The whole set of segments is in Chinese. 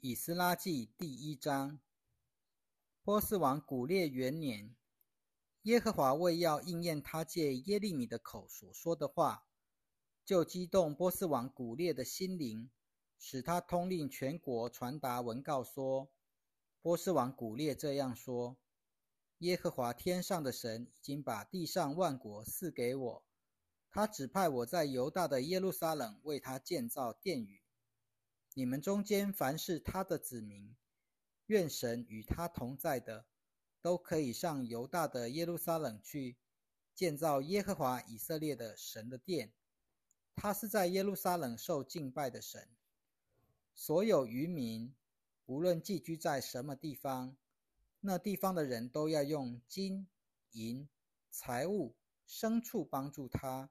以斯拉记第一章，波斯王古列元年，耶和华为要应验他借耶利米的口所说的话，就激动波斯王古列的心灵，使他通令全国传达文告说：波斯王古列这样说：耶和华天上的神已经把地上万国赐给我，他指派我在犹大的耶路撒冷为他建造殿宇。你们中间凡是他的子民，愿神与他同在的，都可以上犹大的耶路撒冷去，建造耶和华以色列的神的殿。他是在耶路撒冷受敬拜的神。所有渔民，无论寄居在什么地方，那地方的人都要用金银财物牲畜帮助他，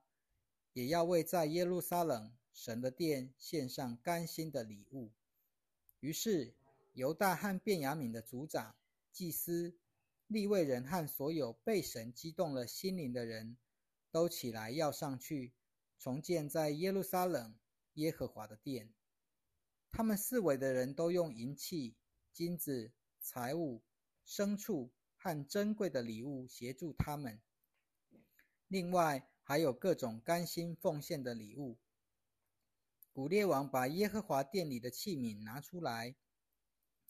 也要为在耶路撒冷。神的殿献上甘心的礼物。于是犹大和便雅悯的族长、祭司、立位人和所有被神激动了心灵的人都起来要上去重建在耶路撒冷耶和华的殿。他们四围的人都用银器、金子、财物、牲畜和珍贵的礼物协助他们。另外还有各种甘心奉献的礼物。古列王把耶和华殿里的器皿拿出来，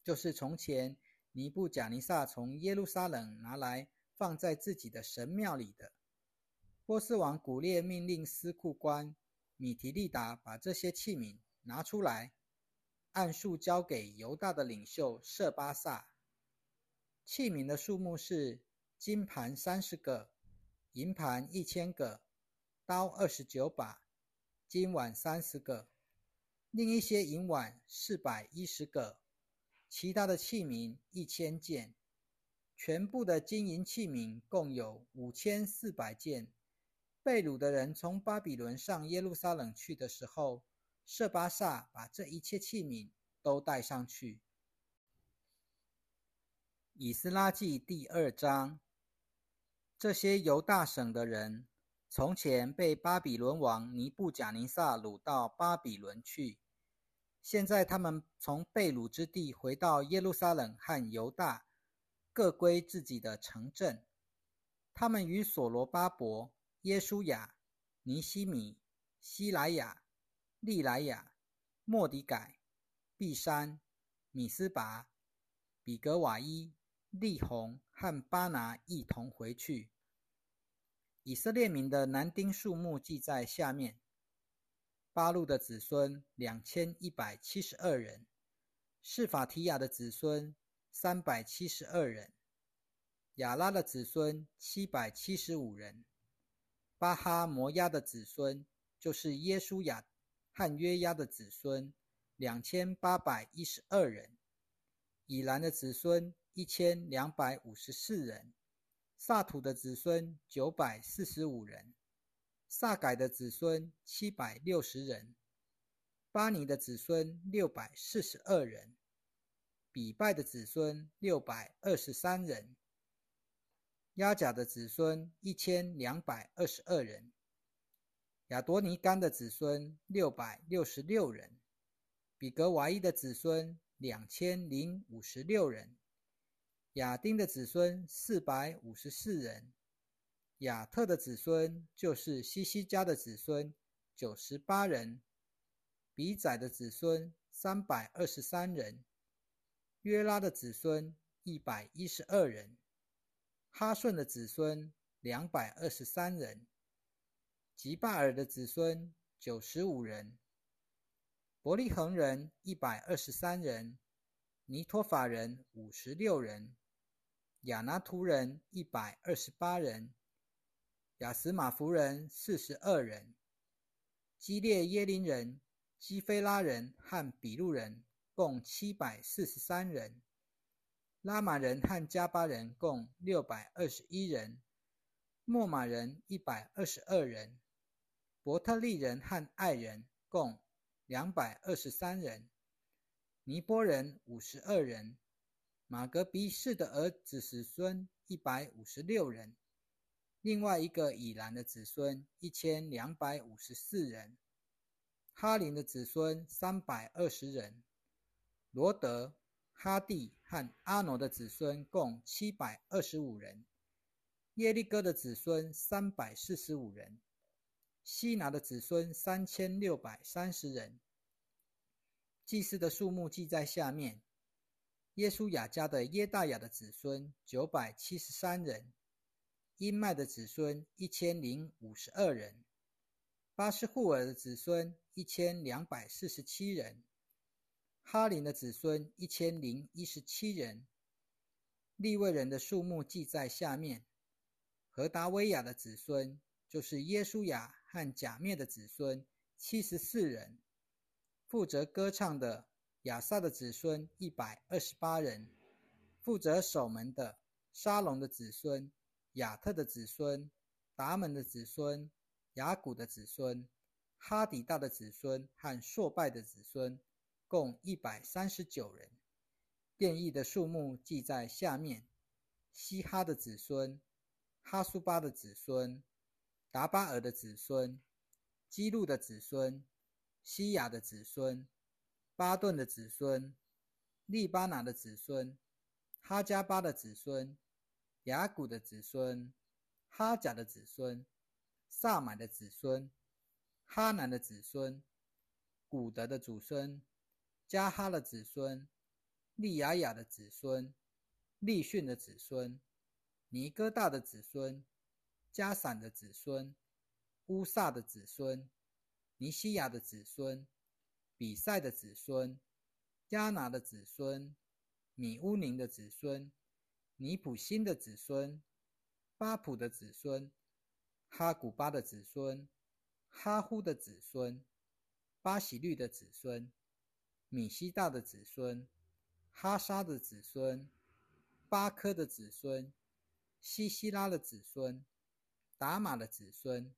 就是从前尼布贾尼撒从耶路撒冷拿来放在自己的神庙里的。波斯王古列命令司库官米提利达把这些器皿拿出来，按数交给犹大的领袖舍巴萨。器皿的数目是金盘三十个，银盘一千个，刀二十九把，金碗三十个。另一些银碗四百一十个，其他的器皿一千件，全部的金银器皿共有五千四百件。被掳的人从巴比伦上耶路撒冷去的时候，舍巴萨把这一切器皿都带上去。以斯拉记第二章，这些犹大省的人。从前被巴比伦王尼布贾尼撒掳到巴比伦去，现在他们从被掳之地回到耶路撒冷和犹大，各归自己的城镇。他们与所罗巴伯、耶稣雅、尼西米、希莱亚、利莱亚、莫迪改、毕山、米斯拔、比格瓦伊、利红和巴拿一同回去。以色列民的男丁数目记在下面：巴路的子孙两千一百七十二人，示法提亚的子孙三百七十二人，亚拉的子孙七百七十五人，巴哈摩亚的子孙就是耶稣亚和约押的子孙两千八百一十二人，以兰的子孙一千两百五十四人。萨土的子孙九百四十五人，萨改的子孙七百六十人，巴尼的子孙六百四十二人，比拜的子孙六百二十三人，亚甲的子孙一千两百二十二人，亚多尼干的子孙六百六十六人，比格瓦伊的子孙两千零五十六人。亚丁的子孙四百五十四人，亚特的子孙就是西西家的子孙九十八人，比宰的子孙三百二十三人，约拉的子孙一百一十二人，哈顺的子孙两百二十三人，吉巴尔的子孙九十五人，伯利恒人一百二十三人，尼托法人五十六人。亚拿图人一百二十八人，亚斯马夫人四十二人，基列耶林人、基菲拉人和比路人共七百四十三人，拉玛人和加巴人共六百二十一人，莫马人一百二十二人，伯特利人和爱人共两百二十三人，尼波人五十二人。马格比士的儿子子孙一百五十六人，另外一个以兰的子孙一千两百五十四人，哈林的子孙三百二十人，罗德、哈蒂和阿诺的子孙共七百二十五人；耶利哥的子孙三百四十五人；希拿的子孙三千六百三十人。祭司的数目记在下面：耶稣雅家的耶大雅的子孙九百七十三人；因麦的子孙一千零五十二人；巴斯户尔的子孙一千两百四十七人；哈林的子孙一千零一十七人。利未人的数目记在下面：何达威亚的子孙就是耶稣雅和假面的子孙七十四人。负责歌唱的亚萨的子孙一百二十八人，负责守门的沙龙的子孙、亚特的子孙、达门的子孙、雅古的子孙、哈底大的子孙和朔拜的子孙，共一百三十九人。变异的数目记在下面：希哈的子孙、哈苏巴的子孙、达巴尔的子孙、基路的子孙。西亚的子孙，巴顿的子孙，利巴拿的子孙，哈加巴的子孙，雅古的子孙，哈甲的子孙，萨满的子孙，哈南的子孙，古德的祖孙，加哈的子孙，利雅雅的子孙，利逊的子孙，尼哥大的子孙，加散的子孙，乌萨的子孙。尼西亚的子孙，比赛的子孙，加拿的子孙，米乌宁的子孙，尼普辛的子孙，巴普的子孙，哈古巴的子孙，哈呼的子孙，巴喜律的子孙，米西大的子孙，哈沙的子孙，巴科的子孙，西西拉的子孙，达玛的子孙。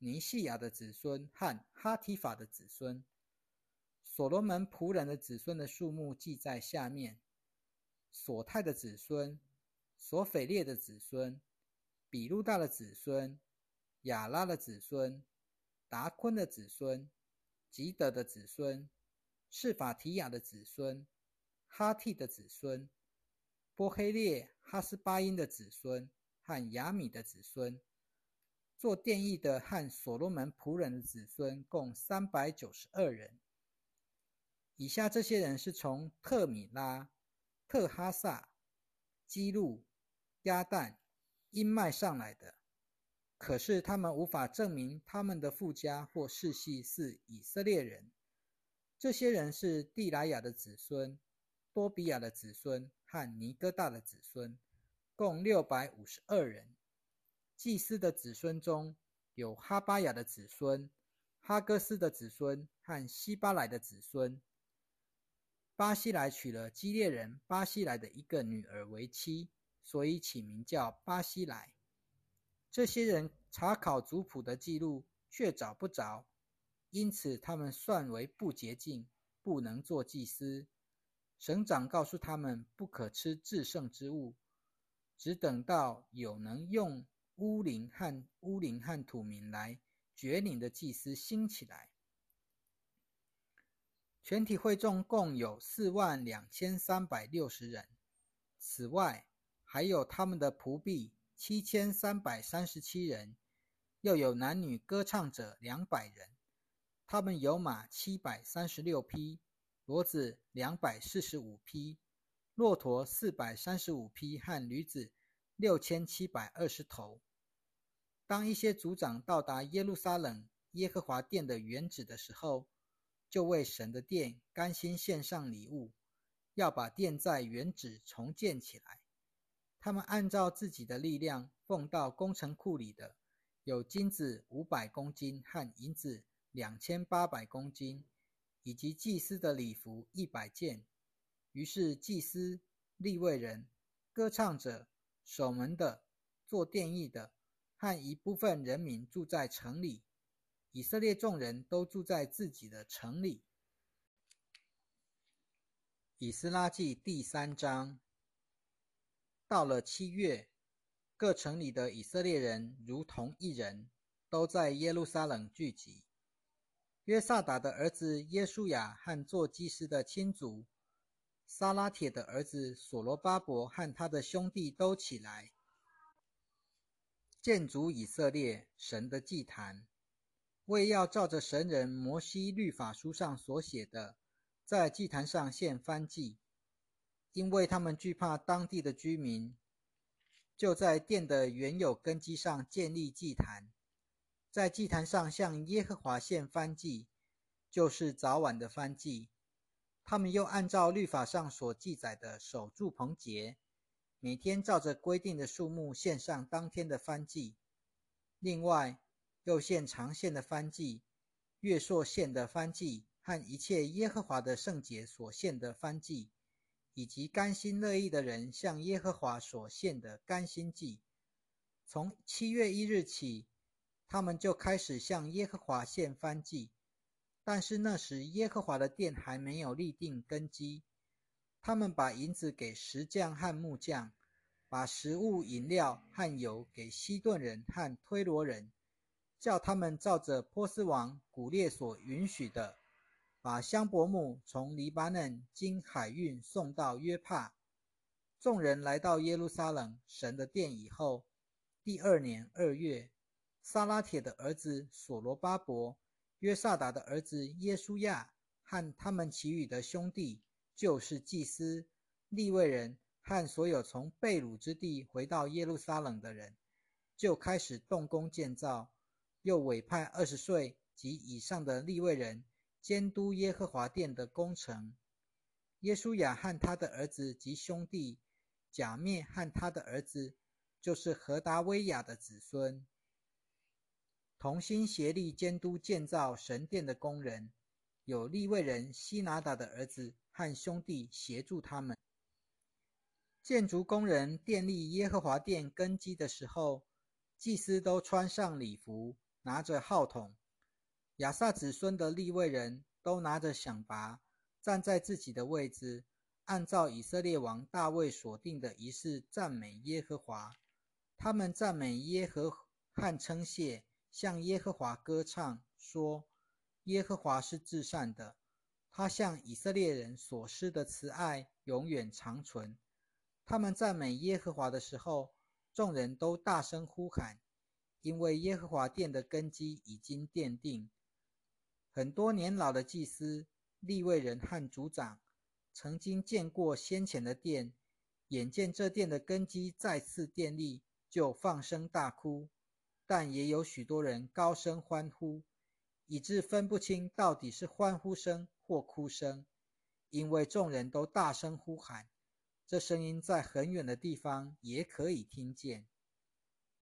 尼西亚的子孙和哈提法的子孙，所罗门仆人的子孙的数目记在下面：索泰的子孙，索斐列的子孙，比路大的子孙，亚拉的子孙，达昆的子孙，吉德的子孙，示法提亚的子孙，哈替的子孙，波黑列哈斯巴因的子孙和雅米的子孙。做殿役的和所罗门仆人的子孙共三百九十二人。以下这些人是从特米拉、特哈萨、基路、亚旦、因麦上来的，可是他们无法证明他们的父家或世系是以色列人。这些人是蒂莱亚的子孙、多比亚的子孙和尼哥大的子孙，共六百五十二人。祭司的子孙中有哈巴雅的子孙、哈哥斯的子孙和希巴莱的子孙。巴西莱娶了基列人巴西莱的一个女儿为妻，所以起名叫巴西莱。这些人查考族谱的记录却找不着，因此他们算为不洁净，不能做祭司。省长告诉他们不可吃至圣之物，只等到有能用。乌林和乌林和土民来绝岭的祭司兴起来，全体会众共有四万两千三百六十人。此外，还有他们的仆婢七千三百三十七人，又有男女歌唱者两百人。他们有马七百三十六匹，骡子两百四十五匹，骆驼四百三十五匹，和驴子六千七百二十头。当一些族长到达耶路撒冷耶和华殿的原址的时候，就为神的殿甘心献上礼物，要把殿在原址重建起来。他们按照自己的力量奉到工程库里的，有金子五百公斤和银子两千八百公斤，以及祭司的礼服一百件。于是祭司、立位人、歌唱者、守门的、做殿役的。和一部分人民住在城里，以色列众人都住在自己的城里。以斯拉记第三章。到了七月，各城里的以色列人如同一人，都在耶路撒冷聚集。约萨达的儿子耶稣雅和做祭司的亲族撒拉铁的儿子所罗巴伯和他的兄弟都起来，建筑以色列神的祭坛，为要照着神人摩西律法书上所写的，在祭坛上献燔祭。因为他们惧怕当地的居民，就在殿的原有根基上建立祭坛，在祭坛上向耶和华献燔祭，就是早晚的燔祭。他们又按照律法上所记载的守住棚节，每天照着规定的数目献上当天的番祭。另外，又献长献的番祭、月朔献的番祭和一切耶和华的圣节所献的番祭，以及甘心乐意的人向耶和华所献的甘心祭。从七月一日起，他们就开始向耶和华献番祭。但是那时耶和华的殿还没有立定根基，他们把银子给石匠和木匠，把食物、饮料和油给西顿人和推罗人，叫他们照着波斯王古列所允许的，把香柏木从黎巴嫩经海运送到约帕。众人来到耶路撒冷神的殿以后，第二年二月，撒拉铁的儿子所罗巴伯。约萨达的儿子耶稣亚和他们其余的兄弟，就是祭司、立位人和所有从贝鲁之地回到耶路撒冷的人，就开始动工建造，又委派二十岁及以上的立位人监督耶和华殿的工程。耶稣雅和他的儿子及兄弟，假面和他的儿子，就是何达威亚的子孙。同心协力监督建造神殿的工人，有利未人希拿达的儿子和兄弟协助他们。建筑工人奠立耶和华殿根基的时候，祭司都穿上礼服，拿着号筒。亚萨子孙的立位人都拿着响拔，站在自己的位置，按照以色列王大卫所定的仪式赞美耶和华。他们赞美耶和和称谢。向耶和华歌唱，说：“耶和华是至善的，他向以色列人所施的慈爱永远长存。”他们赞美耶和华的时候，众人都大声呼喊，因为耶和华殿的根基已经奠定。很多年老的祭司、立位人和族长，曾经见过先前的殿，眼见这殿的根基再次奠立，就放声大哭。但也有许多人高声欢呼，以致分不清到底是欢呼声或哭声，因为众人都大声呼喊，这声音在很远的地方也可以听见。